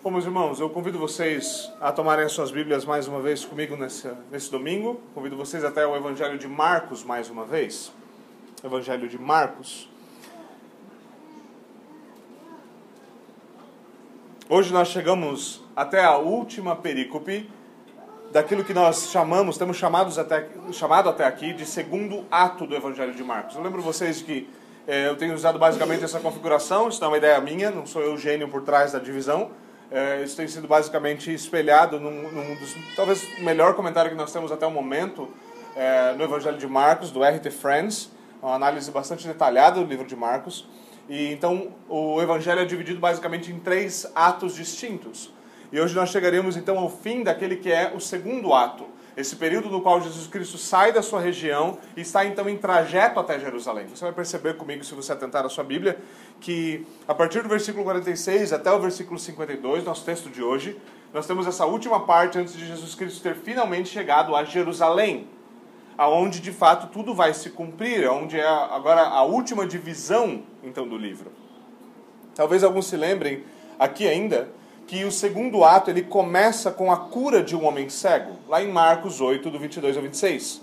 Bom, meus irmãos, eu convido vocês a tomarem as suas Bíblias mais uma vez comigo nesse, nesse domingo. Convido vocês até o Evangelho de Marcos mais uma vez. Evangelho de Marcos. Hoje nós chegamos até a última perícope daquilo que nós chamamos, temos chamados até, chamado até aqui de segundo ato do Evangelho de Marcos. Eu lembro vocês que eh, eu tenho usado basicamente essa configuração, isso não é uma ideia minha, não sou eu o gênio por trás da divisão. Eh, isso tem sido basicamente espelhado num, num dos, talvez, melhor comentário que nós temos até o momento eh, no Evangelho de Marcos, do R.T. Friends, uma análise bastante detalhada do livro de Marcos. E então o evangelho é dividido basicamente em três atos distintos. E hoje nós chegaremos então ao fim daquele que é o segundo ato, esse período no qual Jesus Cristo sai da sua região e está então em trajeto até Jerusalém. Você vai perceber comigo, se você atentar a sua Bíblia, que a partir do versículo 46 até o versículo 52, nosso texto de hoje, nós temos essa última parte antes de Jesus Cristo ter finalmente chegado a Jerusalém aonde de fato tudo vai se cumprir, onde é agora a última divisão então do livro. Talvez alguns se lembrem aqui ainda que o segundo ato ele começa com a cura de um homem cego, lá em Marcos 8 do 22 ao 26.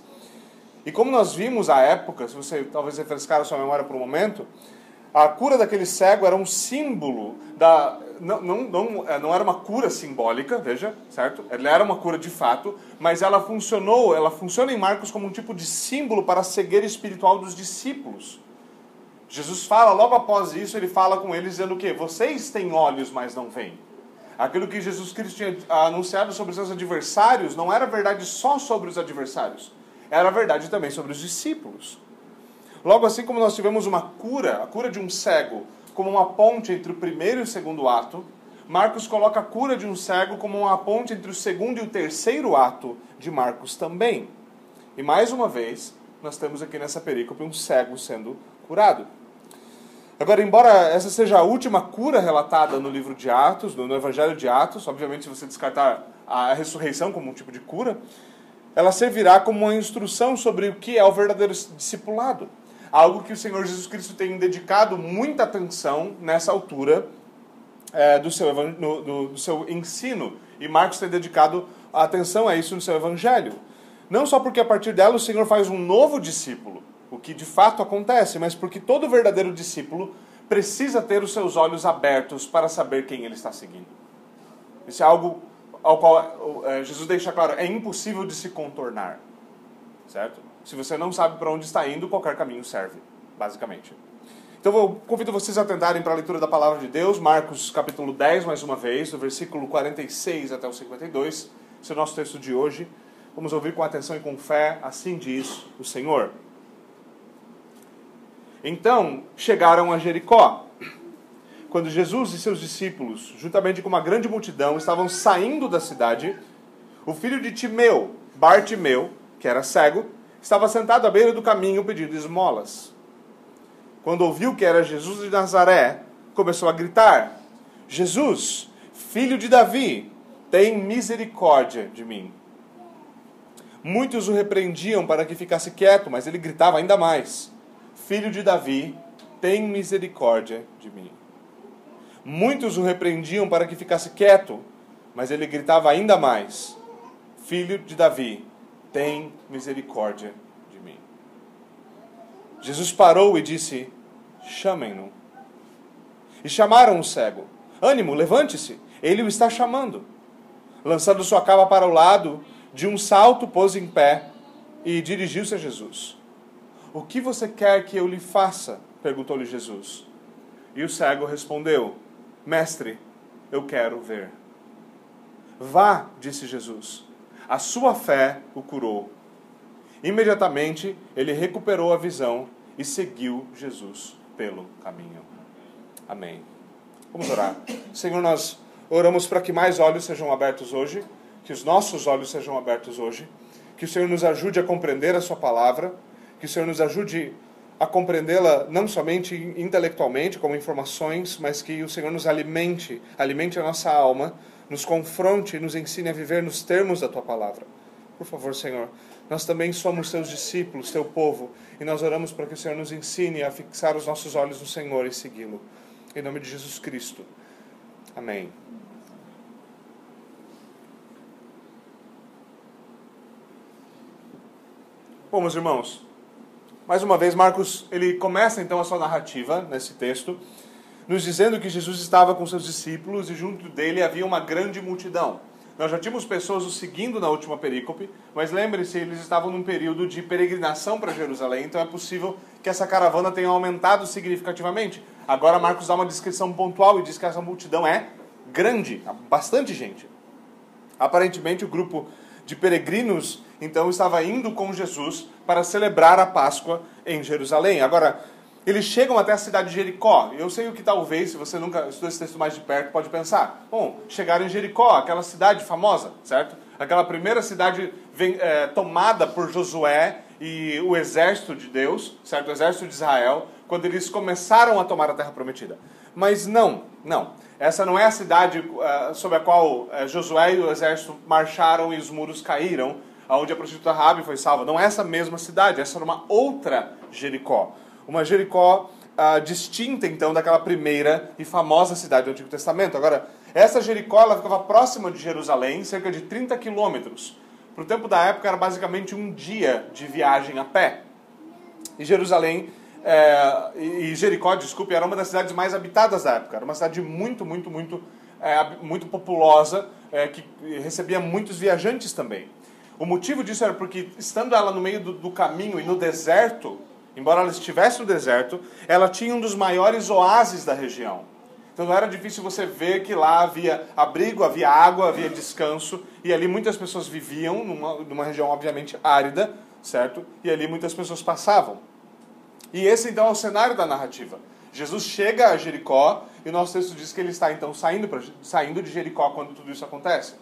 E como nós vimos à época, se você talvez refrescar a sua memória por um momento, a cura daquele cego era um símbolo da. Não, não, não, é, não era uma cura simbólica, veja, certo? Ela era uma cura de fato, mas ela funcionou, ela funciona em Marcos como um tipo de símbolo para a cegueira espiritual dos discípulos. Jesus fala, logo após isso, ele fala com eles dizendo o quê? Vocês têm olhos, mas não veem. Aquilo que Jesus Cristo tinha anunciado sobre seus adversários não era verdade só sobre os adversários, era verdade também sobre os discípulos. Logo assim como nós tivemos uma cura, a cura de um cego, como uma ponte entre o primeiro e o segundo ato, Marcos coloca a cura de um cego como uma ponte entre o segundo e o terceiro ato de Marcos também. E mais uma vez, nós temos aqui nessa perícope um cego sendo curado. Agora, embora essa seja a última cura relatada no livro de Atos, no Evangelho de Atos, obviamente, se você descartar a ressurreição como um tipo de cura, ela servirá como uma instrução sobre o que é o verdadeiro discipulado algo que o Senhor Jesus Cristo tem dedicado muita atenção nessa altura é, do, seu, no, do, do seu ensino. E Marcos tem dedicado atenção a isso no seu evangelho. Não só porque a partir dela o Senhor faz um novo discípulo, o que de fato acontece, mas porque todo verdadeiro discípulo precisa ter os seus olhos abertos para saber quem ele está seguindo. Isso é algo ao qual é, Jesus deixa claro, é impossível de se contornar. Certo? Se você não sabe para onde está indo, qualquer caminho serve, basicamente. Então eu convido vocês a atentarem para a leitura da palavra de Deus, Marcos capítulo 10, mais uma vez, do versículo 46 até o 52. Esse é o nosso texto de hoje. Vamos ouvir com atenção e com fé, assim diz o Senhor. Então chegaram a Jericó. Quando Jesus e seus discípulos, juntamente com uma grande multidão, estavam saindo da cidade, o filho de Timeu, Bartimeu, que era cego, estava sentado à beira do caminho pedindo esmolas. Quando ouviu que era Jesus de Nazaré, começou a gritar: Jesus, filho de Davi, tem misericórdia de mim. Muitos o repreendiam para que ficasse quieto, mas ele gritava ainda mais: Filho de Davi, tem misericórdia de mim. Muitos o repreendiam para que ficasse quieto, mas ele gritava ainda mais: Filho de Davi, tem misericórdia de mim. Jesus parou e disse: Chamem-no. E chamaram o cego. Ânimo, levante-se, ele o está chamando. Lançando sua capa para o lado, de um salto pôs em pé e dirigiu-se a Jesus. O que você quer que eu lhe faça? perguntou-lhe Jesus. E o cego respondeu: Mestre, eu quero ver. Vá, disse Jesus a sua fé o curou. Imediatamente ele recuperou a visão e seguiu Jesus pelo caminho. Amém. Vamos orar. Senhor, nós oramos para que mais olhos sejam abertos hoje, que os nossos olhos sejam abertos hoje, que o Senhor nos ajude a compreender a Sua palavra, que o Senhor nos ajude a compreendê-la não somente intelectualmente, como informações, mas que o Senhor nos alimente, alimente a nossa alma, nos confronte e nos ensine a viver nos termos da tua palavra. Por favor, Senhor, nós também somos teus discípulos, teu povo, e nós oramos para que o Senhor nos ensine a fixar os nossos olhos no Senhor e segui-lo. Em nome de Jesus Cristo. Amém. Bom, meus irmãos, mais uma vez Marcos ele começa então a sua narrativa nesse texto, nos dizendo que Jesus estava com seus discípulos e junto dele havia uma grande multidão. Nós já tínhamos pessoas o seguindo na última perícope, mas lembre-se, eles estavam num período de peregrinação para Jerusalém, então é possível que essa caravana tenha aumentado significativamente. Agora Marcos dá uma descrição pontual e diz que essa multidão é grande, bastante gente. Aparentemente o grupo de peregrinos então estava indo com Jesus para celebrar a Páscoa em Jerusalém. Agora, eles chegam até a cidade de Jericó. Eu sei o que talvez, se você nunca estudou esse texto mais de perto, pode pensar. Bom, chegaram em Jericó, aquela cidade famosa, certo? Aquela primeira cidade vem, é, tomada por Josué e o exército de Deus, certo? O exército de Israel, quando eles começaram a tomar a terra prometida. Mas não, não. Essa não é a cidade uh, sobre a qual uh, Josué e o exército marcharam e os muros caíram, onde a prostituta Rabi foi salva. Não é essa mesma cidade, essa era uma outra Jericó. Uma Jericó uh, distinta, então, daquela primeira e famosa cidade do Antigo Testamento. Agora, essa Jericó ela ficava próxima de Jerusalém, cerca de 30 quilômetros. Para o tempo da época, era basicamente um dia de viagem a pé. E Jerusalém é, e Jericó, desculpe, era uma das cidades mais habitadas da época. Era uma cidade muito, muito, muito, é, muito populosa, é, que recebia muitos viajantes também. O motivo disso era porque, estando ela no meio do, do caminho e no deserto, embora ela estivesse no deserto, ela tinha um dos maiores oásis da região. Então não era difícil você ver que lá havia abrigo, havia água, havia descanso, e ali muitas pessoas viviam, numa, numa região obviamente árida, certo? E ali muitas pessoas passavam. E esse então é o cenário da narrativa. Jesus chega a Jericó, e o nosso texto diz que ele está então saindo, pra, saindo de Jericó quando tudo isso acontece.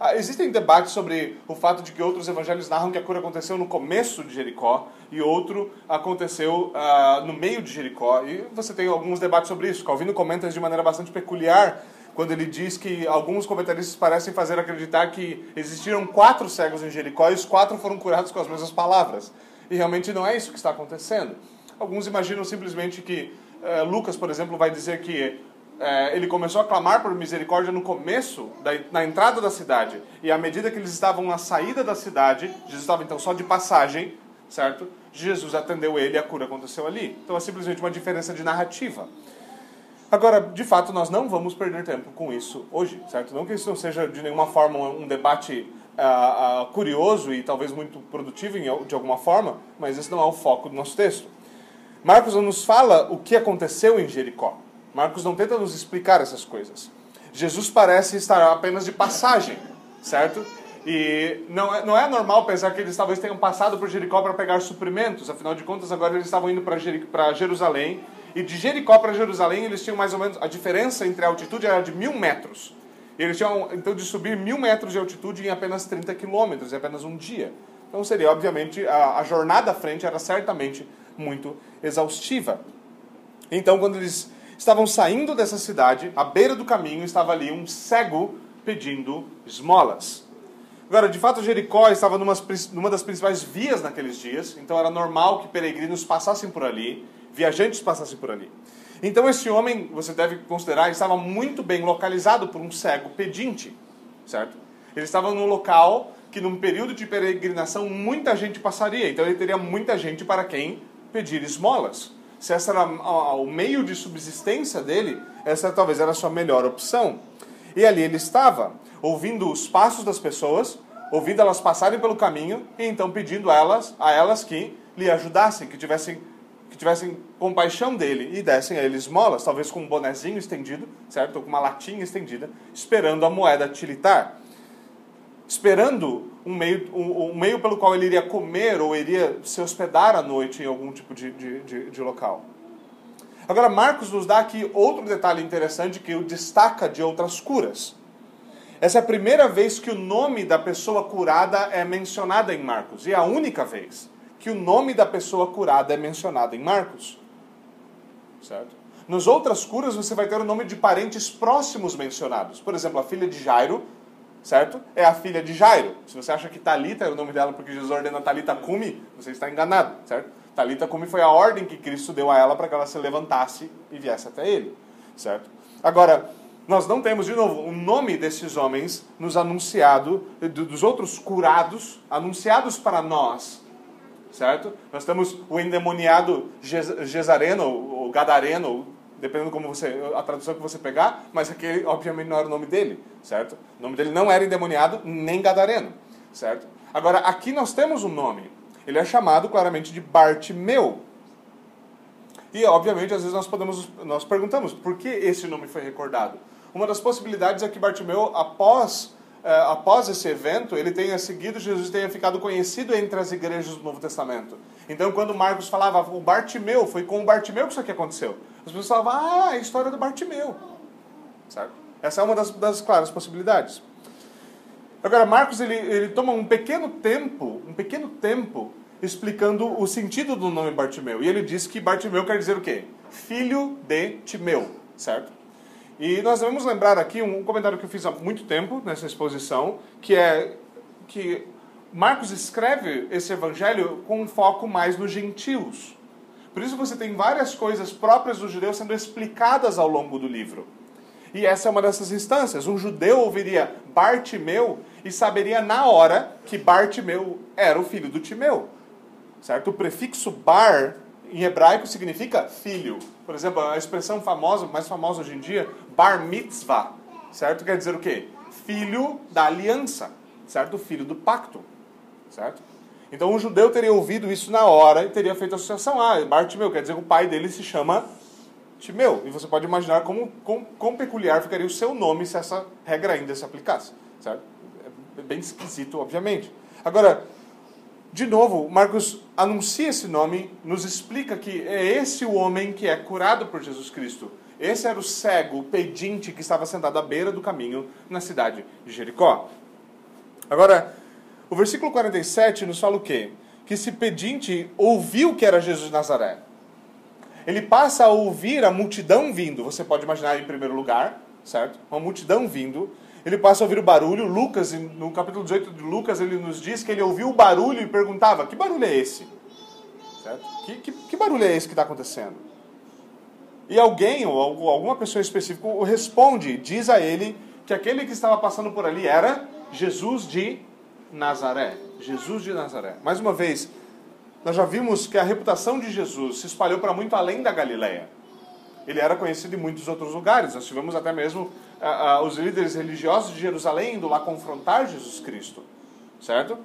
Ah, existem debates sobre o fato de que outros evangelhos narram que a cura aconteceu no começo de Jericó e outro aconteceu ah, no meio de Jericó. E você tem alguns debates sobre isso. Calvino comenta de maneira bastante peculiar quando ele diz que alguns comentaristas parecem fazer acreditar que existiram quatro cegos em Jericó e os quatro foram curados com as mesmas palavras. E realmente não é isso que está acontecendo. Alguns imaginam simplesmente que eh, Lucas, por exemplo, vai dizer que é, ele começou a clamar por misericórdia no começo, da, na entrada da cidade. E à medida que eles estavam na saída da cidade, Jesus estava então só de passagem, certo? Jesus atendeu ele e a cura aconteceu ali. Então é simplesmente uma diferença de narrativa. Agora, de fato, nós não vamos perder tempo com isso hoje, certo? Não que isso não seja de nenhuma forma um debate uh, uh, curioso e talvez muito produtivo de alguma forma, mas esse não é o foco do nosso texto. Marcos nos fala o que aconteceu em Jericó. Marcos não tenta nos explicar essas coisas. Jesus parece estar apenas de passagem, certo? E não é, não é normal pensar que eles talvez tenham passado por Jericó para pegar suprimentos, afinal de contas, agora eles estavam indo para Jerusalém, e de Jericó para Jerusalém eles tinham mais ou menos. A diferença entre a altitude era de mil metros. Eles tinham então de subir mil metros de altitude em apenas 30 quilômetros, em apenas um dia. Então seria, obviamente, a, a jornada à frente era certamente muito exaustiva. Então, quando eles estavam saindo dessa cidade, à beira do caminho estava ali um cego pedindo esmolas. Agora, de fato, Jericó estava numa, numa das principais vias naqueles dias, então era normal que peregrinos passassem por ali, viajantes passassem por ali. Então, esse homem, você deve considerar, estava muito bem localizado por um cego pedinte, certo? Ele estava num local que, num período de peregrinação, muita gente passaria, então ele teria muita gente para quem pedir esmolas se esse era o meio de subsistência dele, essa talvez era a sua melhor opção. E ali ele estava, ouvindo os passos das pessoas, ouvindo elas passarem pelo caminho e então pedindo a elas, a elas que lhe ajudassem, que tivessem, que tivessem compaixão dele e dessem a ele esmolas, talvez com um bonezinho estendido, certo? Ou com uma latinha estendida, esperando a moeda tilitar esperando um meio, um, um, meio pelo qual ele iria comer ou iria se hospedar à noite em algum tipo de, de, de, de local. Agora, Marcos nos dá aqui outro detalhe interessante que o destaca de outras curas. Essa é a primeira vez que o nome da pessoa curada é mencionada em Marcos, e é a única vez que o nome da pessoa curada é mencionado em Marcos. Certo? Nas outras curas você vai ter o nome de parentes próximos mencionados. Por exemplo, a filha de Jairo certo? É a filha de Jairo. Se você acha que Talita era o nome dela porque Jesus ordena Talita Cumi, você está enganado, certo? Talita Cumi foi a ordem que Cristo deu a ela para que ela se levantasse e viesse até ele, certo? Agora, nós não temos, de novo, o nome desses homens nos anunciado, dos outros curados, anunciados para nós, certo? Nós temos o endemoniado Gesareno, ou Gadareno, dependendo como você a tradução que você pegar, mas aquele obviamente não era o nome dele, certo? O nome dele não era endemoniado nem Gadareno, certo? Agora aqui nós temos um nome. Ele é chamado claramente de Bartimeu. E obviamente às vezes nós podemos nós perguntamos por que esse nome foi recordado. Uma das possibilidades é que Bartimeu após após esse evento, ele tenha seguido Jesus tenha ficado conhecido entre as igrejas do Novo Testamento. Então, quando Marcos falava, o Bartimeu, foi com o Bartimeu que isso aqui aconteceu. As pessoas falavam, ah, é a história do Bartimeu. Certo? Essa é uma das, das claras possibilidades. Agora, Marcos ele, ele toma um pequeno tempo, um pequeno tempo, explicando o sentido do nome Bartimeu. E ele diz que Bartimeu quer dizer o quê? Filho de Timeu, certo? E nós devemos lembrar aqui um comentário que eu fiz há muito tempo nessa exposição, que é que Marcos escreve esse evangelho com um foco mais nos gentios. Por isso você tem várias coisas próprias do judeu sendo explicadas ao longo do livro. E essa é uma dessas instâncias. Um judeu ouviria Bartimeu e saberia na hora que Bartimeu era o filho do Timeu. Certo? O prefixo bar em hebraico significa filho. Por exemplo, a expressão famosa, mais famosa hoje em dia, bar mitzvah, certo? Quer dizer o quê? Filho da aliança, certo? Filho do pacto, certo? Então um judeu teria ouvido isso na hora e teria feito a associação. Ah, Bartimeu, quer dizer que o pai dele se chama Timeu. E você pode imaginar como, como, como peculiar ficaria o seu nome se essa regra ainda se aplicasse, certo? É bem esquisito, obviamente. Agora, de novo, Marcos anuncia esse nome, nos explica que é esse o homem que é curado por Jesus Cristo. Esse era o cego, o pedinte que estava sentado à beira do caminho na cidade de Jericó. Agora, o versículo 47 nos fala o quê? Que esse pedinte ouviu que era Jesus de Nazaré. Ele passa a ouvir a multidão vindo. Você pode imaginar em primeiro lugar, certo? Uma multidão vindo ele passa a ouvir o barulho. Lucas, no capítulo 18 de Lucas, ele nos diz que ele ouviu o barulho e perguntava: Que barulho é esse? Certo? Que, que, que barulho é esse que está acontecendo? E alguém, ou alguma pessoa específica, responde, diz a ele que aquele que estava passando por ali era Jesus de Nazaré. Jesus de Nazaré. Mais uma vez, nós já vimos que a reputação de Jesus se espalhou para muito além da Galileia. Ele era conhecido em muitos outros lugares. Nós tivemos até mesmo os líderes religiosos de Jerusalém indo lá confrontar Jesus Cristo, certo?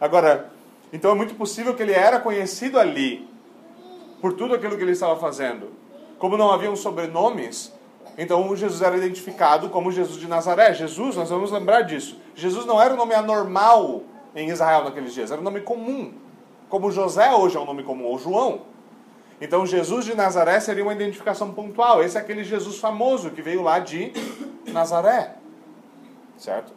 Agora, então é muito possível que ele era conhecido ali por tudo aquilo que ele estava fazendo. Como não haviam sobrenomes, então Jesus era identificado como Jesus de Nazaré. Jesus, nós vamos lembrar disso. Jesus não era um nome anormal em Israel naqueles dias, era um nome comum. Como José hoje é um nome comum, ou João. Então Jesus de Nazaré seria uma identificação pontual. Esse é aquele Jesus famoso que veio lá de Nazaré. Certo?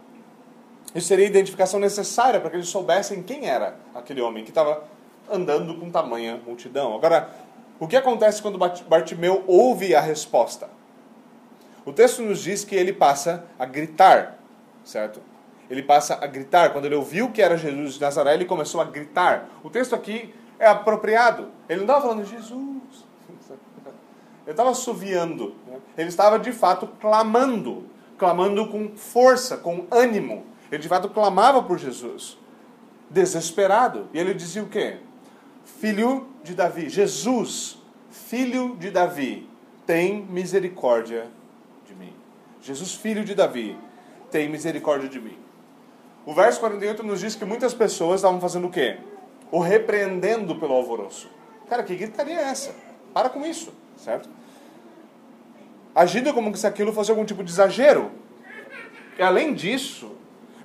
Isso seria a identificação necessária para que eles soubessem quem era aquele homem que estava andando com tamanha multidão. Agora, o que acontece quando Bartimeu ouve a resposta? O texto nos diz que ele passa a gritar, certo? Ele passa a gritar. Quando ele ouviu que era Jesus de Nazaré, ele começou a gritar. O texto aqui é apropriado. Ele não estava falando Jesus. Ele estava assoviando. Né? Ele estava de fato clamando. Clamando com força, com ânimo. Ele de fato clamava por Jesus. Desesperado. E ele dizia o quê? Filho de Davi. Jesus, filho de Davi, tem misericórdia de mim. Jesus, filho de Davi, tem misericórdia de mim. O verso 48 nos diz que muitas pessoas estavam fazendo o quê? o repreendendo pelo alvoroço. Cara, que gritaria é essa? Para com isso, certo? Agindo como se aquilo fosse algum tipo de exagero. E além disso,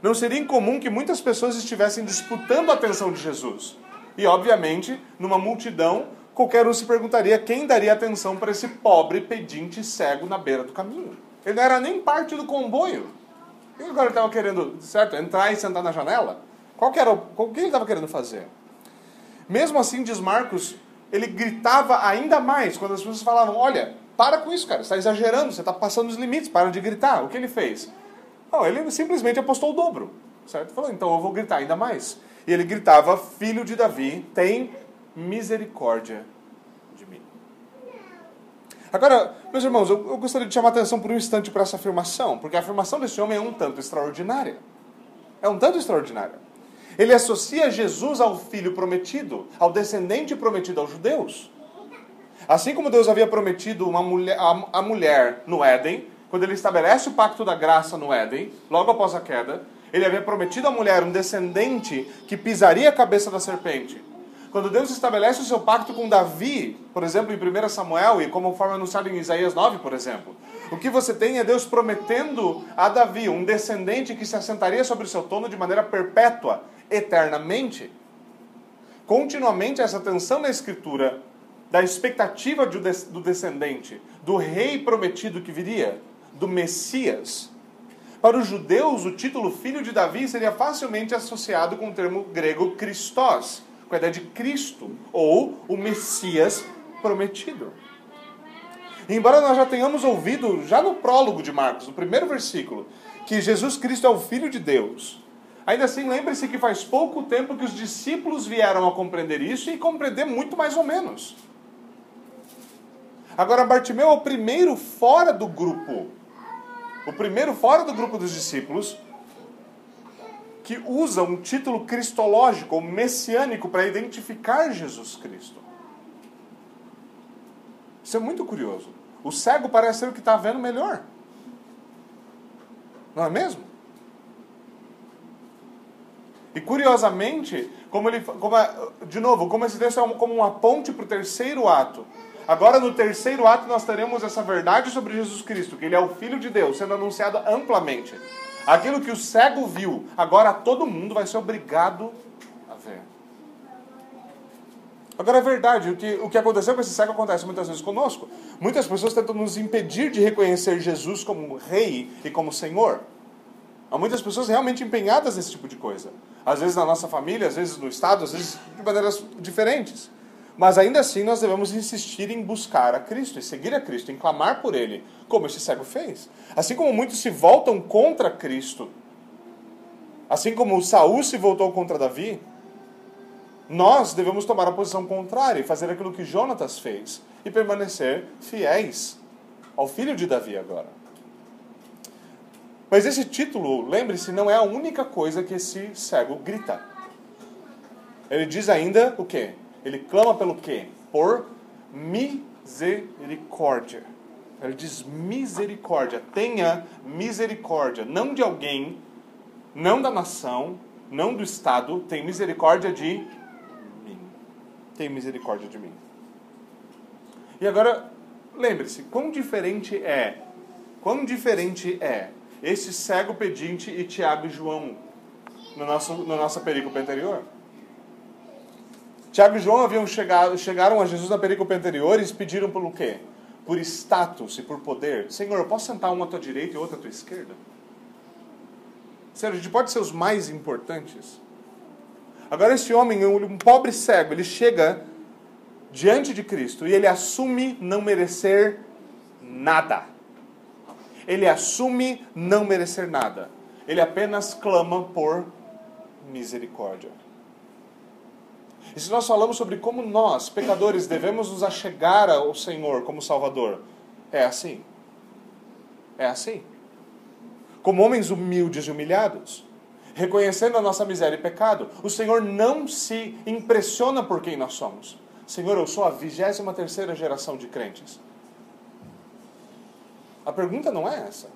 não seria incomum que muitas pessoas estivessem disputando a atenção de Jesus. E, obviamente, numa multidão, qualquer um se perguntaria quem daria atenção para esse pobre pedinte cego na beira do caminho. Ele não era nem parte do comboio. E agora estava querendo, certo, entrar e sentar na janela? Qual que era, o que ele estava querendo fazer? Mesmo assim, diz Marcos, ele gritava ainda mais quando as pessoas falavam: Olha, para com isso, cara, você está exagerando, você está passando os limites, para de gritar. O que ele fez? Não, ele simplesmente apostou o dobro, certo? Falou: Então eu vou gritar ainda mais. E ele gritava: Filho de Davi, tem misericórdia de mim. Agora, meus irmãos, eu, eu gostaria de chamar a atenção por um instante para essa afirmação, porque a afirmação desse homem é um tanto extraordinária. É um tanto extraordinária. Ele associa Jesus ao filho prometido, ao descendente prometido aos judeus. Assim como Deus havia prometido uma mulher, a, a mulher no Éden, quando ele estabelece o pacto da graça no Éden, logo após a queda, ele havia prometido à mulher um descendente que pisaria a cabeça da serpente. Quando Deus estabelece o seu pacto com Davi, por exemplo, em 1 Samuel, e como forma anunciado em Isaías 9, por exemplo, o que você tem é Deus prometendo a Davi um descendente que se assentaria sobre o seu trono de maneira perpétua, eternamente. Continuamente essa tensão na Escritura da expectativa do descendente, do rei prometido que viria, do Messias. Para os judeus, o título filho de Davi seria facilmente associado com o termo grego Christos, com a ideia de Cristo, ou o Messias prometido. Embora nós já tenhamos ouvido, já no prólogo de Marcos, no primeiro versículo, que Jesus Cristo é o Filho de Deus, ainda assim lembre-se que faz pouco tempo que os discípulos vieram a compreender isso e compreender muito mais ou menos. Agora, Bartimeu é o primeiro fora do grupo. O primeiro fora do grupo dos discípulos que usa um título cristológico ou messiânico para identificar Jesus Cristo. Isso é muito curioso. O cego parece ser o que está vendo melhor. Não é mesmo? E curiosamente, como ele, como de novo, como esse texto é como uma ponte para o terceiro ato, Agora, no terceiro ato, nós teremos essa verdade sobre Jesus Cristo, que ele é o Filho de Deus, sendo anunciado amplamente. Aquilo que o cego viu, agora todo mundo vai ser obrigado a ver. Agora é verdade, o que, o que aconteceu com esse cego acontece muitas vezes conosco. Muitas pessoas tentam nos impedir de reconhecer Jesus como Rei e como Senhor. Há muitas pessoas realmente empenhadas nesse tipo de coisa. Às vezes na nossa família, às vezes no Estado, às vezes de maneiras diferentes. Mas ainda assim nós devemos insistir em buscar a Cristo, em seguir a Cristo, em clamar por Ele, como esse cego fez. Assim como muitos se voltam contra Cristo, assim como Saul se voltou contra Davi, nós devemos tomar a posição contrária e fazer aquilo que Jonatas fez e permanecer fiéis ao filho de Davi agora. Mas esse título, lembre-se, não é a única coisa que esse cego grita. Ele diz ainda o quê? Ele clama pelo quê? Por misericórdia. Ele diz misericórdia. Tenha misericórdia. Não de alguém, não da nação, não do Estado. Tem misericórdia de mim. Tem misericórdia de mim. E agora, lembre-se, quão diferente é, quão diferente é esse cego pedinte e Tiago e João no nosso, na nossa perícope anterior? Tiago e João haviam chegado, chegaram a Jesus na perícope anterior e pediram pelo quê? Por status e por poder. Senhor, eu posso sentar uma à tua direita e outra à tua esquerda? Senhor, a gente pode ser os mais importantes. Agora, esse homem, um pobre cego, ele chega diante de Cristo e ele assume não merecer nada. Ele assume não merecer nada. Ele apenas clama por misericórdia. E se nós falamos sobre como nós, pecadores, devemos nos achegar ao Senhor como Salvador, é assim. É assim. Como homens humildes e humilhados, reconhecendo a nossa miséria e pecado, o Senhor não se impressiona por quem nós somos. Senhor, eu sou a vigésima terceira geração de crentes. A pergunta não é essa.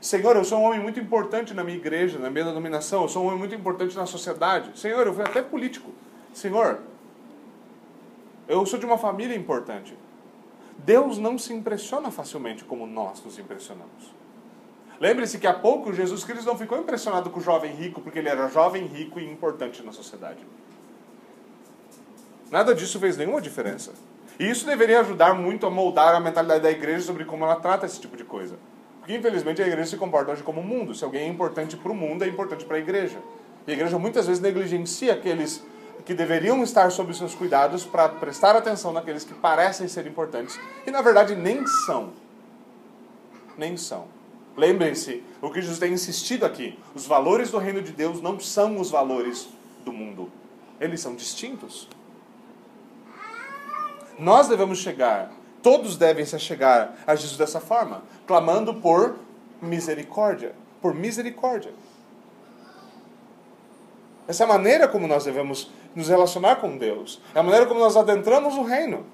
Senhor, eu sou um homem muito importante na minha igreja, na minha denominação, eu sou um homem muito importante na sociedade. Senhor, eu fui até político. Senhor, eu sou de uma família importante. Deus não se impressiona facilmente como nós nos impressionamos. Lembre-se que há pouco Jesus Cristo não ficou impressionado com o jovem rico porque ele era jovem, rico e importante na sociedade. Nada disso fez nenhuma diferença. E isso deveria ajudar muito a moldar a mentalidade da igreja sobre como ela trata esse tipo de coisa. Porque infelizmente a igreja se comporta hoje como o mundo. Se alguém é importante para o mundo, é importante para a igreja. E a igreja muitas vezes negligencia aqueles que deveriam estar sob seus cuidados para prestar atenção naqueles que parecem ser importantes e na verdade nem são. Nem são. Lembrem-se, o que Jesus tem insistido aqui: os valores do reino de Deus não são os valores do mundo, eles são distintos. Nós devemos chegar, todos devem se chegar a Jesus dessa forma, clamando por misericórdia, por misericórdia. Essa é a maneira como nós devemos nos relacionar com Deus. É a maneira como nós adentramos o reino.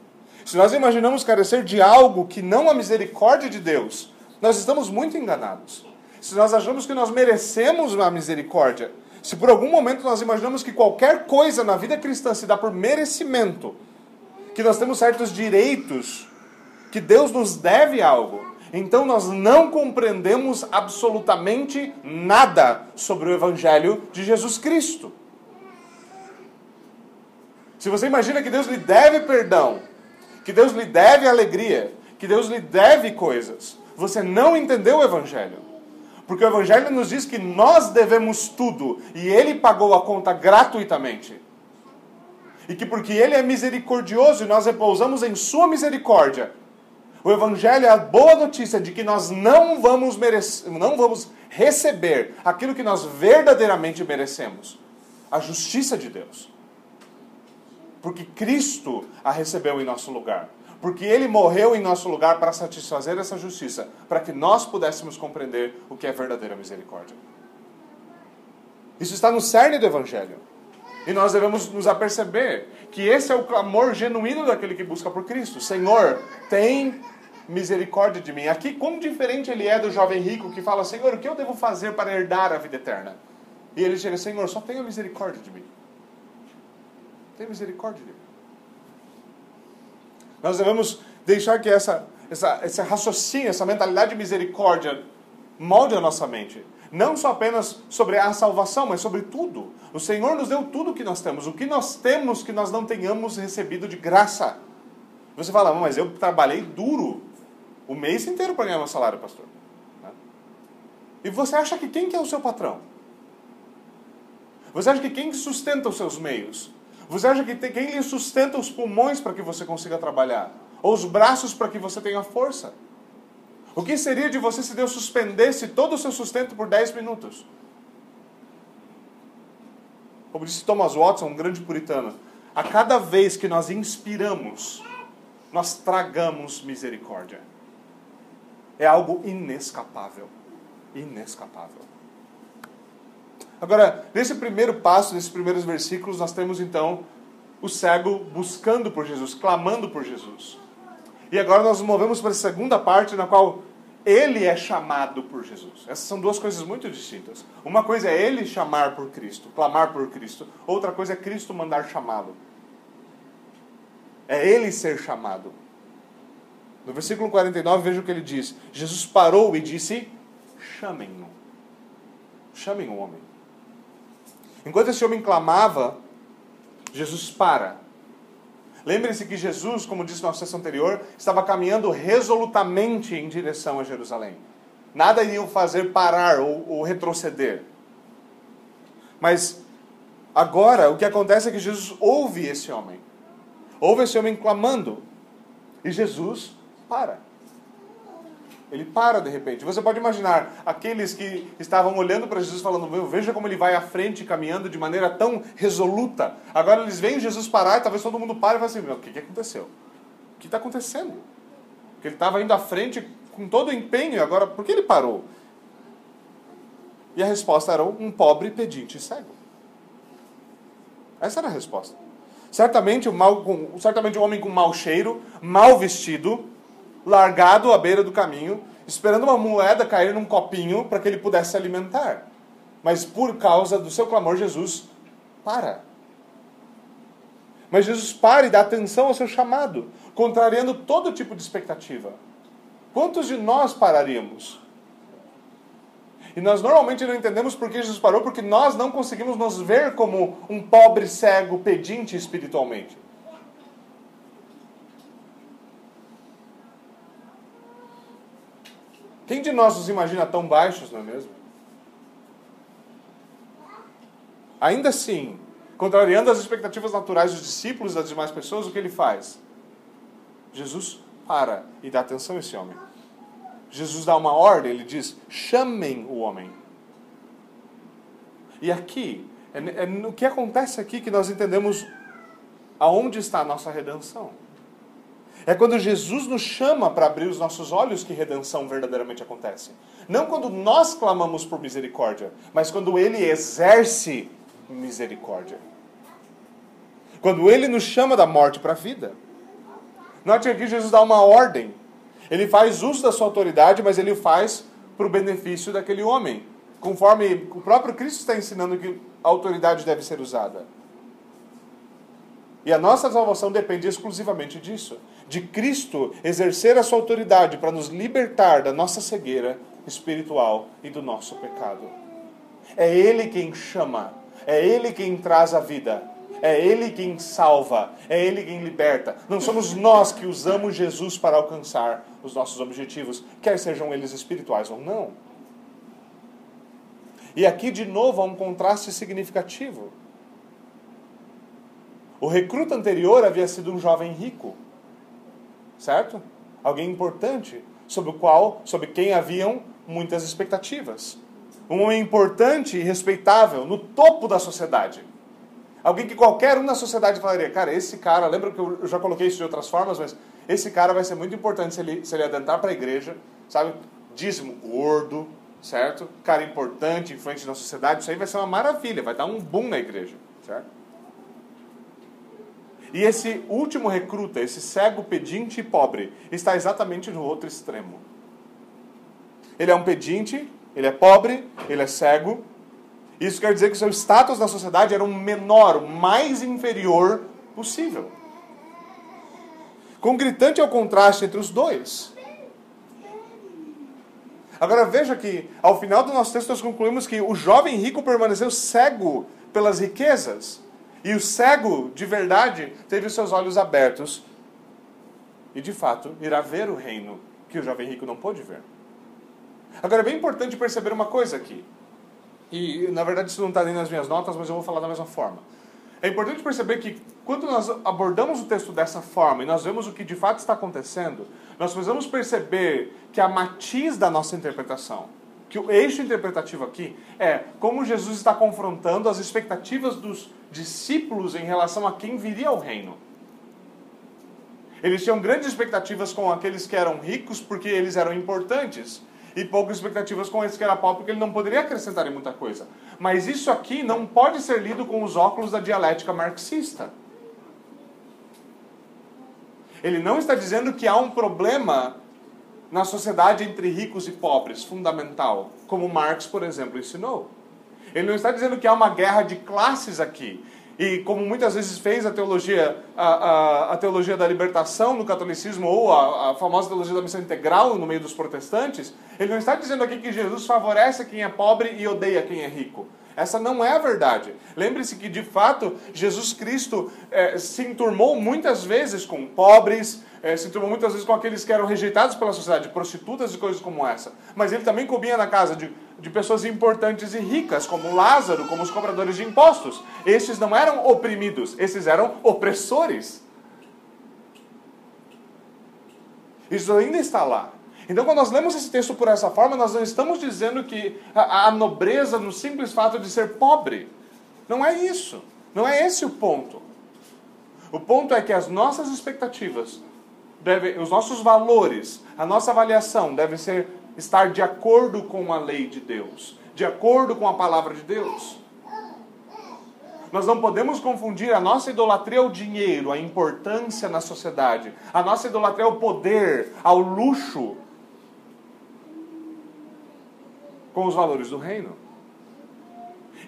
Se nós imaginamos carecer de algo que não a misericórdia de Deus, nós estamos muito enganados. Se nós achamos que nós merecemos a misericórdia, se por algum momento nós imaginamos que qualquer coisa na vida cristã se dá por merecimento, que nós temos certos direitos, que Deus nos deve algo, então nós não compreendemos absolutamente nada sobre o Evangelho de Jesus Cristo. Se você imagina que Deus lhe deve perdão, que Deus lhe deve alegria, que Deus lhe deve coisas, você não entendeu o Evangelho. Porque o Evangelho nos diz que nós devemos tudo e Ele pagou a conta gratuitamente. E que porque Ele é misericordioso e nós repousamos em Sua misericórdia, o Evangelho é a boa notícia de que nós não vamos, merecer, não vamos receber aquilo que nós verdadeiramente merecemos a justiça de Deus. Porque Cristo a recebeu em nosso lugar. Porque Ele morreu em nosso lugar para satisfazer essa justiça, para que nós pudéssemos compreender o que é verdadeira misericórdia. Isso está no cerne do Evangelho. E nós devemos nos aperceber que esse é o clamor genuíno daquele que busca por Cristo. Senhor, tem misericórdia de mim. Aqui, quão diferente ele é do jovem rico que fala: Senhor, o que eu devo fazer para herdar a vida eterna? E ele chega: Senhor, só tenha misericórdia de mim. Tenha misericórdia de mim. Nós devemos deixar que essa, essa, esse raciocínio, essa mentalidade de misericórdia molde a nossa mente. Não só apenas sobre a salvação, mas sobre tudo. O Senhor nos deu tudo o que nós temos. O que nós temos que nós não tenhamos recebido de graça. Você fala, mas eu trabalhei duro o mês inteiro para ganhar meu salário, pastor. Né? E você acha que quem que é o seu patrão? Você acha que quem sustenta os seus meios? Você acha que tem, quem lhe sustenta os pulmões para que você consiga trabalhar? Ou os braços para que você tenha força? O que seria de você se Deus suspendesse todo o seu sustento por 10 minutos? Como disse Thomas Watson, um grande puritano, a cada vez que nós inspiramos, nós tragamos misericórdia é algo inescapável. Inescapável. Agora, nesse primeiro passo, nesses primeiros versículos, nós temos então o cego buscando por Jesus, clamando por Jesus. E agora nós nos movemos para a segunda parte, na qual ele é chamado por Jesus. Essas são duas coisas muito distintas. Uma coisa é ele chamar por Cristo, clamar por Cristo. Outra coisa é Cristo mandar chamá-lo. É ele ser chamado. No versículo 49, veja o que ele diz: Jesus parou e disse: Chamem-no. Chamem o homem. Enquanto esse homem clamava, Jesus para. Lembre-se que Jesus, como disse na sessão anterior, estava caminhando resolutamente em direção a Jerusalém. Nada iria o fazer parar ou, ou retroceder. Mas agora o que acontece é que Jesus ouve esse homem. Ouve esse homem clamando. E Jesus para. Ele para de repente. Você pode imaginar aqueles que estavam olhando para Jesus falando: Meu, veja como ele vai à frente caminhando de maneira tão resoluta. Agora eles veem Jesus parar e talvez todo mundo pare e fale assim: Meu, o que, que aconteceu? O que está acontecendo? Porque ele estava indo à frente com todo o empenho e agora por que ele parou? E a resposta era um pobre pedinte cego. Essa era a resposta. Certamente, um, mal, certamente um homem com mau cheiro, mal vestido, largado à beira do caminho, esperando uma moeda cair num copinho para que ele pudesse se alimentar. Mas por causa do seu clamor, Jesus para. Mas Jesus para e dá atenção ao seu chamado, contrariando todo tipo de expectativa. Quantos de nós pararíamos? E nós normalmente não entendemos por que Jesus parou, porque nós não conseguimos nos ver como um pobre cego pedinte espiritualmente. Quem de nós nos imagina tão baixos, não é mesmo? Ainda assim, contrariando as expectativas naturais dos discípulos e das demais pessoas, o que ele faz? Jesus para e dá atenção a esse homem. Jesus dá uma ordem, ele diz: chamem o homem. E aqui, é, é no que acontece aqui que nós entendemos aonde está a nossa redenção. É quando Jesus nos chama para abrir os nossos olhos que redenção verdadeiramente acontece. Não quando nós clamamos por misericórdia, mas quando Ele exerce misericórdia. Quando ele nos chama da morte para a vida. Note aqui Jesus dá uma ordem. Ele faz uso da sua autoridade, mas ele o faz para o benefício daquele homem. Conforme o próprio Cristo está ensinando que a autoridade deve ser usada. E a nossa salvação depende exclusivamente disso de Cristo exercer a sua autoridade para nos libertar da nossa cegueira espiritual e do nosso pecado. É Ele quem chama, é Ele quem traz a vida, é Ele quem salva, é Ele quem liberta. Não somos nós que usamos Jesus para alcançar os nossos objetivos, quer sejam eles espirituais ou não. E aqui de novo há um contraste significativo. O recruta anterior havia sido um jovem rico, certo? Alguém importante, sobre o qual, sobre quem haviam muitas expectativas. Um homem importante e respeitável no topo da sociedade. Alguém que qualquer um na sociedade falaria, cara, esse cara, lembra que eu já coloquei isso de outras formas, mas esse cara vai ser muito importante se ele, se ele adentrar para a igreja, sabe? Dízimo gordo, certo? Cara importante, influente na sociedade, isso aí vai ser uma maravilha, vai dar um boom na igreja, certo? E esse último recruta, esse cego, pedinte e pobre, está exatamente no outro extremo. Ele é um pedinte, ele é pobre, ele é cego. Isso quer dizer que seu status na sociedade era o menor, o mais inferior possível. Com gritante é o contraste entre os dois. Agora veja que, ao final do nosso texto, nós concluímos que o jovem rico permaneceu cego pelas riquezas. E o cego, de verdade, teve os seus olhos abertos e, de fato, irá ver o reino que o jovem rico não pôde ver. Agora, é bem importante perceber uma coisa aqui. E, na verdade, isso não está nem nas minhas notas, mas eu vou falar da mesma forma. É importante perceber que, quando nós abordamos o texto dessa forma e nós vemos o que de fato está acontecendo, nós precisamos perceber que a matiz da nossa interpretação, que o eixo interpretativo aqui é como Jesus está confrontando as expectativas dos discípulos em relação a quem viria ao reino. Eles tinham grandes expectativas com aqueles que eram ricos porque eles eram importantes e poucas expectativas com esse que era pobre, porque ele não poderia acrescentar em muita coisa. Mas isso aqui não pode ser lido com os óculos da dialética marxista. Ele não está dizendo que há um problema na sociedade entre ricos e pobres, fundamental, como Marx, por exemplo, ensinou. Ele não está dizendo que há uma guerra de classes aqui. E como muitas vezes fez a teologia, a, a, a teologia da libertação no catolicismo, ou a, a, famosa teologia da missão integral no meio dos protestantes, ele não está dizendo aqui que Jesus favorece quem é pobre e odeia quem é rico. Essa não é a verdade. Lembre-se que, de fato, Jesus Cristo é, se enturmou muitas vezes com pobres, é, se enturmou muitas vezes com aqueles que eram rejeitados pela sociedade, prostitutas e coisas como essa. Mas ele também comia na casa de de pessoas importantes e ricas, como Lázaro, como os cobradores de impostos. Estes não eram oprimidos, esses eram opressores. Isso ainda está lá. Então, quando nós lemos esse texto por essa forma, nós não estamos dizendo que a, a nobreza no simples fato de ser pobre. Não é isso. Não é esse o ponto. O ponto é que as nossas expectativas, os nossos valores, a nossa avaliação deve ser estar de acordo com a lei de Deus, de acordo com a palavra de Deus. Nós não podemos confundir a nossa idolatria ao dinheiro, a importância na sociedade, a nossa idolatria ao poder, ao luxo, com os valores do reino.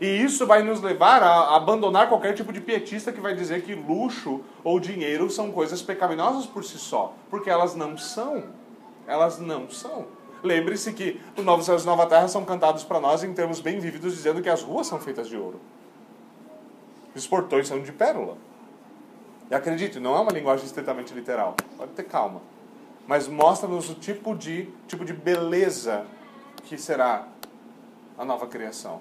E isso vai nos levar a abandonar qualquer tipo de pietista que vai dizer que luxo ou dinheiro são coisas pecaminosas por si só, porque elas não são. Elas não são. Lembre-se que o Novo Céu e Nova Terra são cantados para nós em termos bem vívidos, dizendo que as ruas são feitas de ouro. Os portões são de pérola. E acredite, não é uma linguagem estritamente literal. Pode ter calma. Mas mostra-nos o tipo de, tipo de beleza que será a nova criação.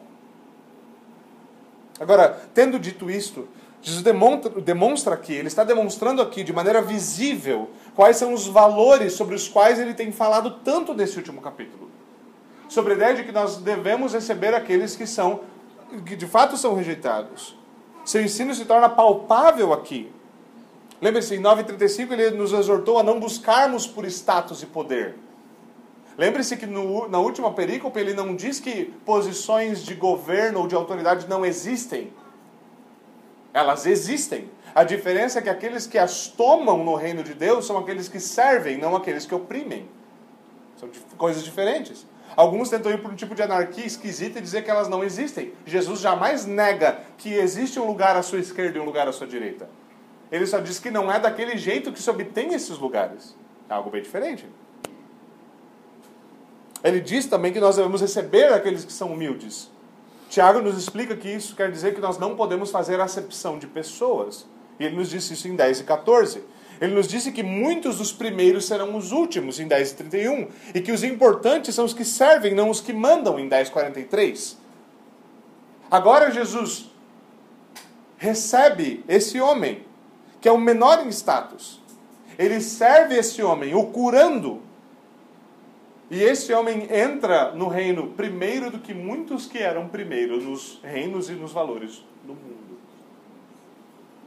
Agora, tendo dito isto, Jesus demonstra, demonstra aqui, ele está demonstrando aqui de maneira visível quais são os valores sobre os quais ele tem falado tanto nesse último capítulo. Sobre a ideia de que nós devemos receber aqueles que são que de fato são rejeitados. Seu ensino se torna palpável aqui. Lembre-se, em 9,35 ele nos exortou a não buscarmos por status e poder. Lembre-se que no, na última perícope ele não diz que posições de governo ou de autoridade não existem Elas existem. A diferença é que aqueles que as tomam no reino de Deus são aqueles que servem, não aqueles que oprimem. São coisas diferentes. Alguns tentam ir por um tipo de anarquia esquisita e dizer que elas não existem. Jesus jamais nega que existe um lugar à sua esquerda e um lugar à sua direita. Ele só diz que não é daquele jeito que se obtém esses lugares. É algo bem diferente. Ele diz também que nós devemos receber aqueles que são humildes. Tiago nos explica que isso quer dizer que nós não podemos fazer acepção de pessoas. E ele nos disse isso em 10 e 14. Ele nos disse que muitos dos primeiros serão os últimos, em 10 e 31. E que os importantes são os que servem, não os que mandam, em 10 e 43. Agora Jesus recebe esse homem, que é o menor em status. Ele serve esse homem, o curando. E esse homem entra no reino primeiro do que muitos que eram primeiro nos reinos e nos valores do mundo.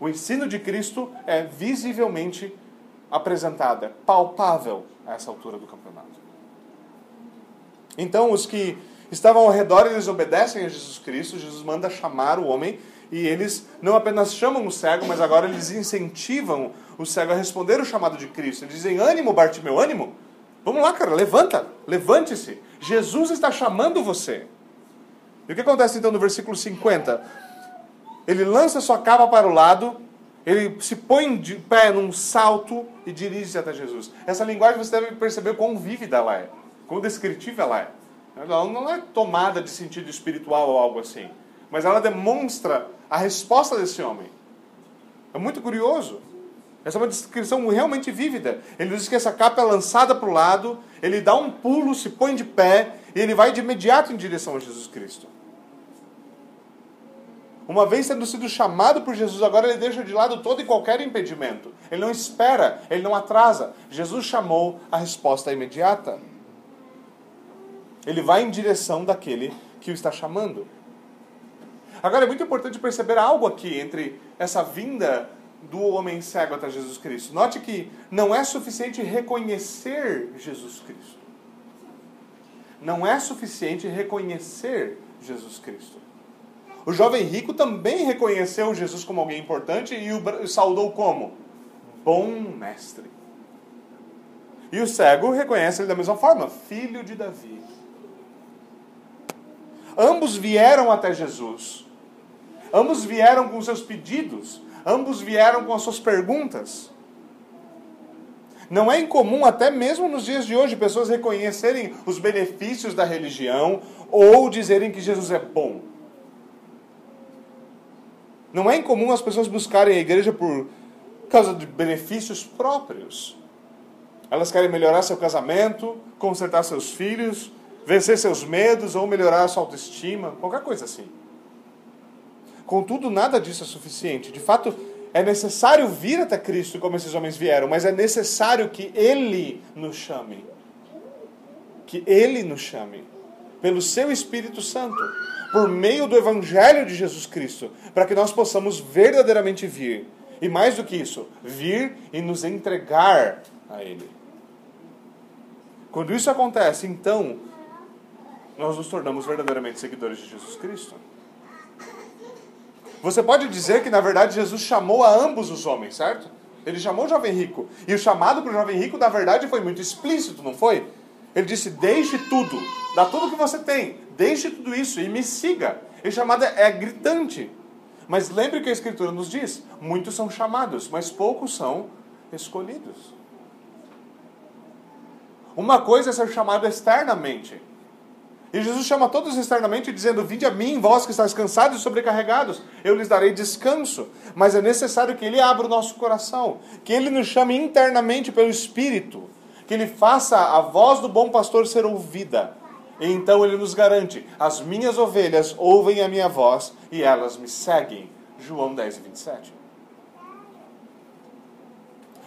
O ensino de Cristo é visivelmente apresentado, é palpável a essa altura do campeonato. Então, os que estavam ao redor, eles obedecem a Jesus Cristo, Jesus manda chamar o homem, e eles não apenas chamam o cego, mas agora eles incentivam o cego a responder o chamado de Cristo. Eles dizem: ânimo, Bartimeu, ânimo. Vamos lá, cara, levanta, levante-se. Jesus está chamando você. E o que acontece então no versículo 50? Ele lança sua capa para o lado, ele se põe de pé num salto e dirige-se até Jesus. Essa linguagem você deve perceber quão vívida ela é, quão descritiva ela é. Ela não é tomada de sentido espiritual ou algo assim, mas ela demonstra a resposta desse homem. É muito curioso. Essa é uma descrição realmente vívida. Ele diz que essa capa é lançada para o lado, ele dá um pulo, se põe de pé e ele vai de imediato em direção a Jesus Cristo. Uma vez tendo sido chamado por Jesus, agora ele deixa de lado todo e qualquer impedimento. Ele não espera, ele não atrasa. Jesus chamou a resposta imediata. Ele vai em direção daquele que o está chamando. Agora é muito importante perceber algo aqui entre essa vinda do homem cego até Jesus Cristo. Note que não é suficiente reconhecer Jesus Cristo. Não é suficiente reconhecer Jesus Cristo. O jovem rico também reconheceu Jesus como alguém importante e o saudou como? Bom mestre. E o cego reconhece ele da mesma forma, filho de Davi. Ambos vieram até Jesus. Ambos vieram com seus pedidos. Ambos vieram com as suas perguntas. Não é incomum, até mesmo nos dias de hoje, pessoas reconhecerem os benefícios da religião ou dizerem que Jesus é bom. Não é incomum as pessoas buscarem a igreja por causa de benefícios próprios. Elas querem melhorar seu casamento, consertar seus filhos, vencer seus medos ou melhorar sua autoestima, qualquer coisa assim. Contudo, nada disso é suficiente. De fato, é necessário vir até Cristo como esses homens vieram, mas é necessário que Ele nos chame. Que Ele nos chame. Pelo seu Espírito Santo por meio do Evangelho de Jesus Cristo, para que nós possamos verdadeiramente vir. E mais do que isso, vir e nos entregar a Ele. Quando isso acontece, então, nós nos tornamos verdadeiramente seguidores de Jesus Cristo. Você pode dizer que, na verdade, Jesus chamou a ambos os homens, certo? Ele chamou o jovem rico. E o chamado para o jovem rico, na verdade, foi muito explícito, não foi? Ele disse: Deixe tudo, dá tudo que você tem, deixe tudo isso e me siga. E chamada é gritante. Mas lembre que a Escritura nos diz: muitos são chamados, mas poucos são escolhidos. Uma coisa é ser chamado externamente. E Jesus chama todos externamente, dizendo: Vinde a mim, vós que estáis cansados e sobrecarregados, eu lhes darei descanso. Mas é necessário que Ele abra o nosso coração, que Ele nos chame internamente pelo Espírito que ele faça a voz do bom pastor ser ouvida. E então ele nos garante: as minhas ovelhas ouvem a minha voz e elas me seguem. João 10, 27.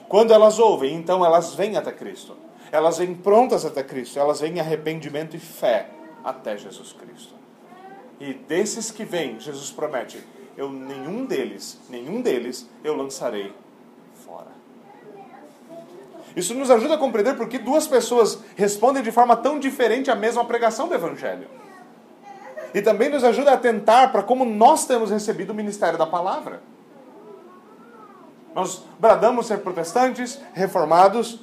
Quando elas ouvem, então elas vêm até Cristo. Elas vêm prontas até Cristo. Elas vêm em arrependimento e fé até Jesus Cristo. E desses que vêm, Jesus promete: eu nenhum deles, nenhum deles eu lançarei isso nos ajuda a compreender por que duas pessoas respondem de forma tão diferente à mesma pregação do Evangelho. E também nos ajuda a atentar para como nós temos recebido o ministério da palavra. Nós bradamos ser protestantes, reformados.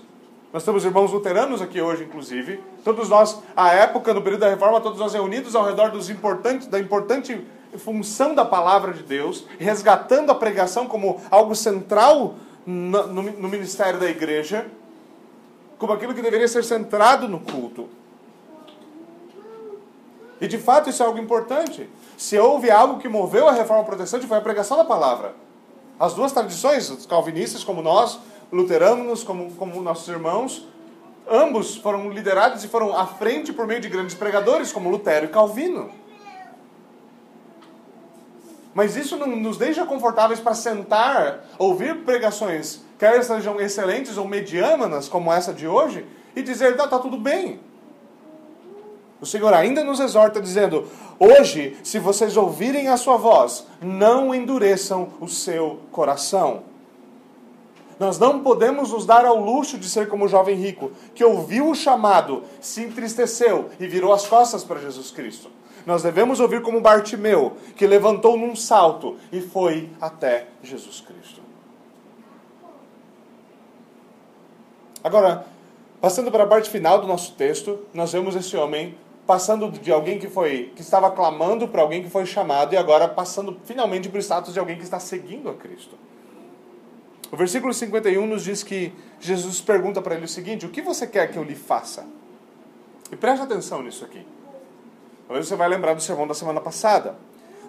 Nós temos irmãos luteranos aqui hoje, inclusive. Todos nós, à época, no período da reforma, todos nós reunidos ao redor dos importantes, da importante função da palavra de Deus, resgatando a pregação como algo central no, no, no ministério da igreja, como aquilo que deveria ser centrado no culto. E de fato isso é algo importante. Se houve algo que moveu a reforma protestante, foi a pregação da palavra. As duas tradições, os calvinistas como nós, luteranos como, como nossos irmãos, ambos foram liderados e foram à frente por meio de grandes pregadores como Lutero e Calvino. Mas isso não nos deixa confortáveis para sentar, ouvir pregações, quer sejam excelentes ou medianas, como essa de hoje, e dizer, está tá tudo bem. O Senhor ainda nos exorta dizendo: Hoje, se vocês ouvirem a sua voz, não endureçam o seu coração. Nós não podemos nos dar ao luxo de ser como o jovem rico, que ouviu o chamado, se entristeceu e virou as costas para Jesus Cristo. Nós devemos ouvir como Bartimeu, que levantou num salto e foi até Jesus Cristo. Agora, passando para a parte final do nosso texto, nós vemos esse homem passando de alguém que foi que estava clamando para alguém que foi chamado e agora passando finalmente para o status de alguém que está seguindo a Cristo. O versículo 51 nos diz que Jesus pergunta para ele o seguinte: O que você quer que eu lhe faça? E preste atenção nisso aqui. Talvez você vai lembrar do sermão da semana passada.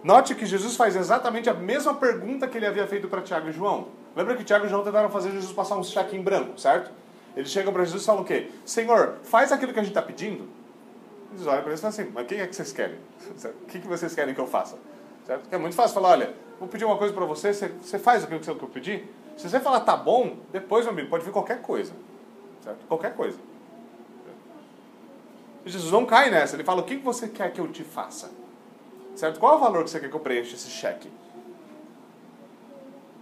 Note que Jesus faz exatamente a mesma pergunta que ele havia feito para Tiago e João. Lembra que Tiago e João tentaram fazer Jesus passar um cheque em branco, certo? Eles chegam para Jesus e falam o quê? Senhor, faz aquilo que a gente está pedindo. Eles olham para eles e falam assim, mas quem é que vocês querem? O que, que vocês querem que eu faça? Certo? É muito fácil falar, olha, vou pedir uma coisa para você, você, você faz aquilo que eu pedi? Se você falar tá bom, depois, meu amigo, pode vir qualquer coisa. Certo? Qualquer coisa. Jesus não cai nessa. Ele fala: O que você quer que eu te faça? Certo? Qual é o valor que você quer que eu preencha esse cheque?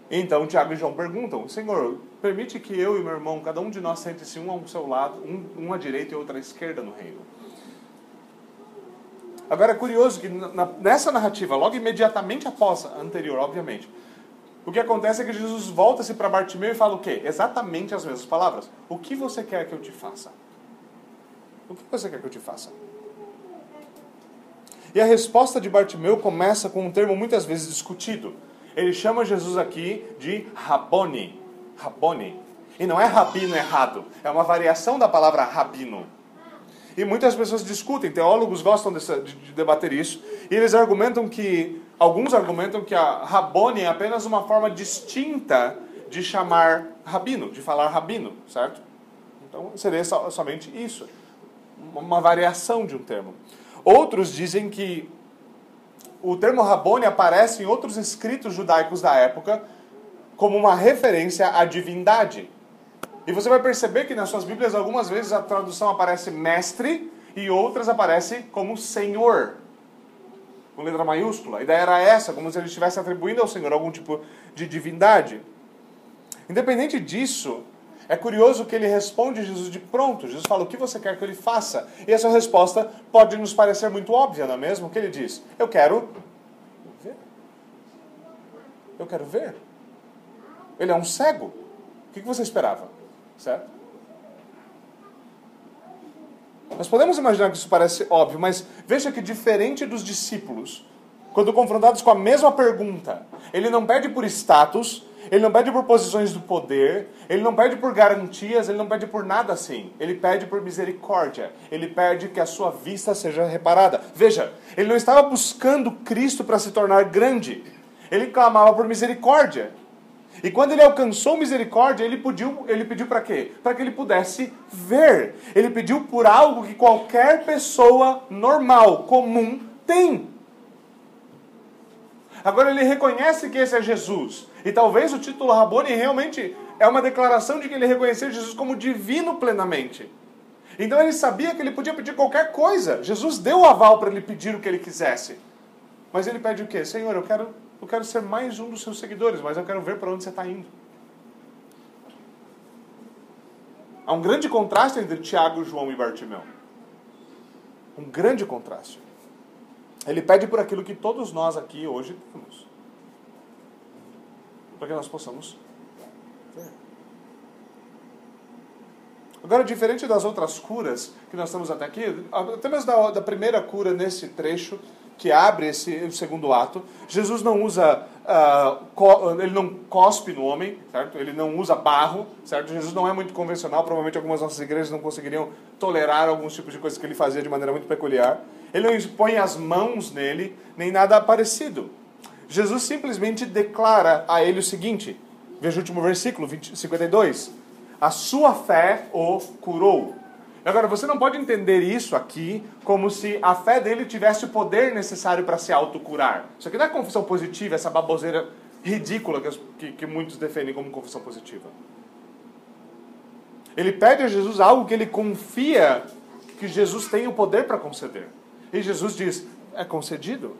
Então Tiago e João perguntam: Senhor, permite que eu e meu irmão, cada um de nós sente-se um ao seu lado, um, um à direita e outro à esquerda no reino. Agora é curioso que nessa narrativa, logo imediatamente após a anterior, obviamente, o que acontece é que Jesus volta-se para Bartimeu e fala o quê? Exatamente as mesmas palavras. O que você quer que eu te faça? O que você quer que eu te faça? E a resposta de Bartimeu começa com um termo muitas vezes discutido. Ele chama Jesus aqui de Rabone. Rabone. E não é rabino errado, é uma variação da palavra rabino. E muitas pessoas discutem, teólogos gostam de, de debater isso, e eles argumentam que, alguns argumentam que a Rabone é apenas uma forma distinta de chamar rabino, de falar rabino, certo? Então seria somente isso uma variação de um termo. Outros dizem que o termo Rabone aparece em outros escritos judaicos da época como uma referência à divindade. E você vai perceber que nas suas Bíblias algumas vezes a tradução aparece mestre e outras aparece como Senhor, com letra maiúscula. A ideia era essa, como se ele estivesse atribuindo ao Senhor algum tipo de divindade. Independente disso, é curioso que ele responde Jesus de pronto. Jesus fala: O que você quer que ele faça? E essa resposta pode nos parecer muito óbvia, não é mesmo? O que ele diz? Eu quero ver. Eu quero ver. Ele é um cego. O que você esperava? Certo? Nós podemos imaginar que isso parece óbvio, mas veja que diferente dos discípulos, quando confrontados com a mesma pergunta, ele não pede por status, ele não pede por posições do poder, ele não pede por garantias, ele não pede por nada assim. Ele pede por misericórdia. Ele pede que a sua vista seja reparada. Veja, ele não estava buscando Cristo para se tornar grande. Ele clamava por misericórdia. E quando ele alcançou misericórdia, ele pediu, ele pediu para quê? Para que ele pudesse ver. Ele pediu por algo que qualquer pessoa normal, comum, tem. Agora ele reconhece que esse é Jesus. E talvez o título Rabone realmente é uma declaração de que ele reconhecia Jesus como divino plenamente. Então ele sabia que ele podia pedir qualquer coisa. Jesus deu o aval para ele pedir o que ele quisesse. Mas ele pede o quê? Senhor, eu quero, eu quero ser mais um dos seus seguidores, mas eu quero ver para onde você está indo. Há um grande contraste entre Tiago, João e Bartimeu. Um grande contraste. Ele pede por aquilo que todos nós aqui hoje temos. Para que nós possamos ter. Agora, diferente das outras curas que nós temos até aqui, até mesmo da, da primeira cura nesse trecho, que abre esse o segundo ato, Jesus não usa, uh, co, ele não cospe no homem, certo? Ele não usa barro, certo? Jesus não é muito convencional, provavelmente algumas nossas igrejas não conseguiriam tolerar alguns tipos de coisas que ele fazia de maneira muito peculiar. Ele não põe as mãos nele, nem nada parecido. Jesus simplesmente declara a ele o seguinte, veja o último versículo, 20, 52. A sua fé o curou. Agora, você não pode entender isso aqui como se a fé dele tivesse o poder necessário para se autocurar. Isso aqui não é confissão positiva, essa baboseira ridícula que, que, que muitos defendem como confissão positiva. Ele pede a Jesus algo que ele confia que Jesus tem o poder para conceder. E Jesus diz: é concedido.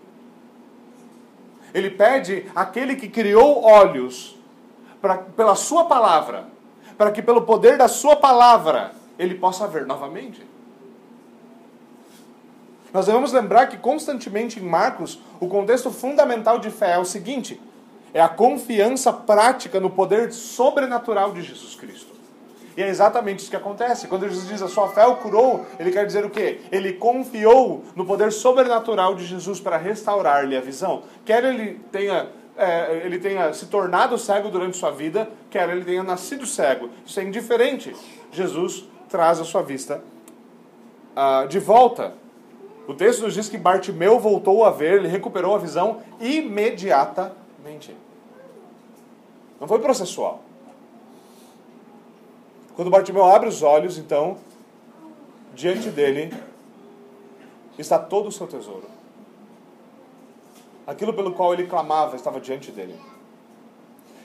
Ele pede aquele que criou olhos pra, pela sua palavra, para que pelo poder da sua palavra ele possa ver novamente. Nós devemos lembrar que constantemente em Marcos, o contexto fundamental de fé é o seguinte: é a confiança prática no poder sobrenatural de Jesus Cristo. E é exatamente isso que acontece. Quando Jesus diz a sua fé o curou, ele quer dizer o quê? Ele confiou no poder sobrenatural de Jesus para restaurar-lhe a visão. Quer ele tenha, é, ele tenha se tornado cego durante sua vida, quer ele tenha nascido cego. Isso é indiferente. Jesus traz a sua vista uh, de volta. O texto nos diz que Bartimeu voltou a ver, ele recuperou a visão imediatamente. Não foi processual. Quando Bartimeu abre os olhos, então, diante dele está todo o seu tesouro. Aquilo pelo qual ele clamava estava diante dele.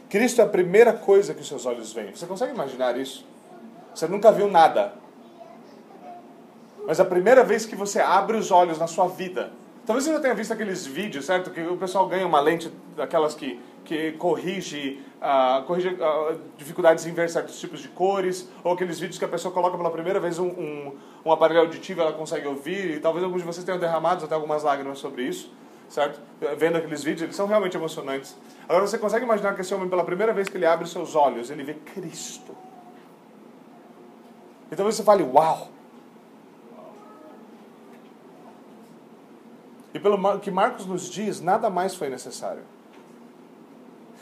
Cristo é a primeira coisa que os seus olhos veem. Você consegue imaginar isso? Você nunca viu nada. Mas a primeira vez que você abre os olhos na sua vida. Talvez você já tenha visto aqueles vídeos, certo? Que o pessoal ganha uma lente daquelas que, que corrige, uh, corrige uh, dificuldades em ver certos tipos de cores. Ou aqueles vídeos que a pessoa coloca pela primeira vez um, um, um aparelho auditivo ela consegue ouvir. E talvez alguns de vocês tenham derramado até algumas lágrimas sobre isso certo? Vendo aqueles vídeos, eles são realmente emocionantes. Agora você consegue imaginar que esse homem, pela primeira vez que ele abre os seus olhos, ele vê Cristo. E talvez você fale, uau! E pelo que Marcos nos diz, nada mais foi necessário.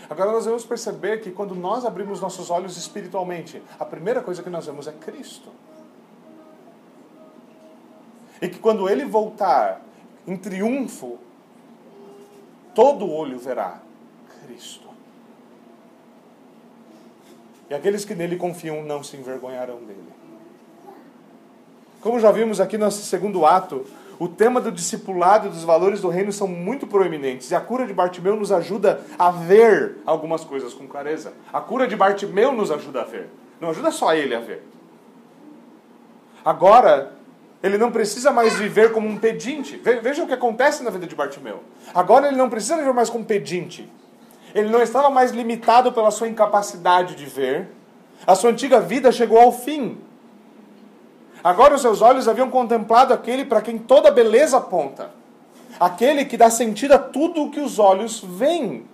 Agora nós vamos perceber que quando nós abrimos nossos olhos espiritualmente, a primeira coisa que nós vemos é Cristo. E que quando ele voltar em triunfo, todo olho verá Cristo. E aqueles que nele confiam não se envergonharão dele. Como já vimos aqui no segundo ato, o tema do discipulado e dos valores do reino são muito proeminentes. E a cura de Bartimeu nos ajuda a ver algumas coisas com clareza. A cura de Bartimeu nos ajuda a ver. Não ajuda só ele a ver. Agora, ele não precisa mais viver como um pedinte. Veja o que acontece na vida de Bartimeu. Agora ele não precisa viver mais como pedinte. Ele não estava mais limitado pela sua incapacidade de ver. A sua antiga vida chegou ao fim. Agora os seus olhos haviam contemplado aquele para quem toda beleza aponta. Aquele que dá sentido a tudo o que os olhos veem.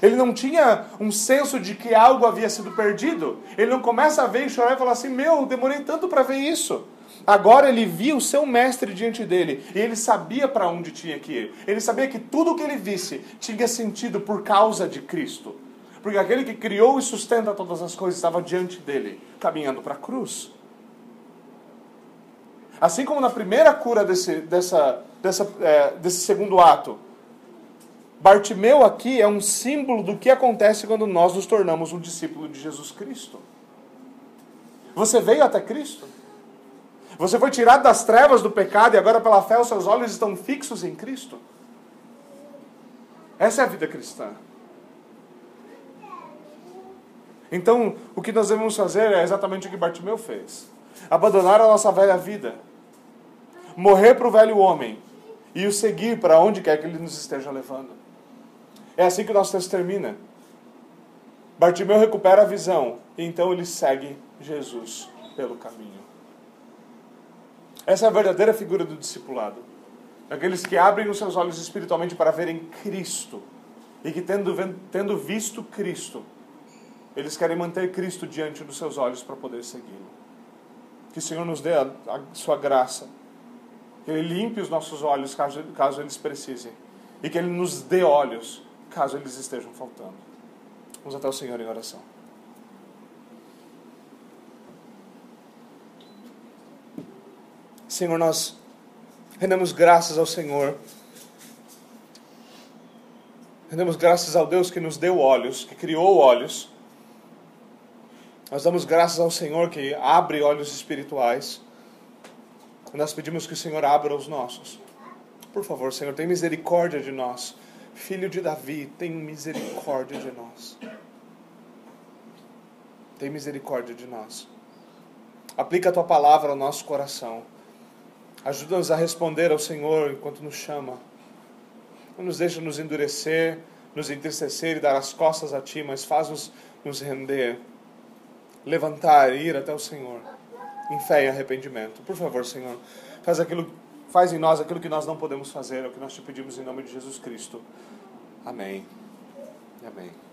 Ele não tinha um senso de que algo havia sido perdido. Ele não começa a ver e chorar e falar assim: Meu, demorei tanto para ver isso. Agora ele via o seu mestre diante dele e ele sabia para onde tinha que ir. Ele sabia que tudo o que ele visse tinha sentido por causa de Cristo. Porque aquele que criou e sustenta todas as coisas estava diante dele, caminhando para a cruz. Assim como na primeira cura desse, dessa, dessa, é, desse segundo ato, Bartimeu aqui é um símbolo do que acontece quando nós nos tornamos um discípulo de Jesus Cristo. Você veio até Cristo. Você foi tirado das trevas do pecado e agora, pela fé, os seus olhos estão fixos em Cristo. Essa é a vida cristã. Então, o que nós devemos fazer é exatamente o que Bartimeu fez: abandonar a nossa velha vida morrer para o velho homem e o seguir para onde quer que ele nos esteja levando. É assim que o nosso texto termina. Bartimeu recupera a visão e então ele segue Jesus pelo caminho. Essa é a verdadeira figura do discipulado. Aqueles que abrem os seus olhos espiritualmente para verem Cristo e que, tendo, tendo visto Cristo, eles querem manter Cristo diante dos seus olhos para poder segui-lo. Que o Senhor nos dê a, a sua graça. Que Ele limpe os nossos olhos caso, caso eles precisem. E que Ele nos dê olhos caso eles estejam faltando. Vamos até o Senhor em oração. Senhor, nós rendemos graças ao Senhor. Rendemos graças ao Deus que nos deu olhos, que criou olhos. Nós damos graças ao Senhor que abre olhos espirituais. Nós pedimos que o Senhor abra os nossos. Por favor, Senhor, tem misericórdia de nós. Filho de Davi, tem misericórdia de nós. Tem misericórdia de nós. Aplica a tua palavra ao nosso coração. Ajuda-nos a responder ao Senhor enquanto nos chama. Não nos deixa nos endurecer, nos entristecer e dar as costas a Ti, mas faz-nos nos render, levantar e ir até o Senhor, em fé e arrependimento. Por favor, Senhor, faz aquilo, faz em nós aquilo que nós não podemos fazer, é o que nós te pedimos em nome de Jesus Cristo. Amém. Amém.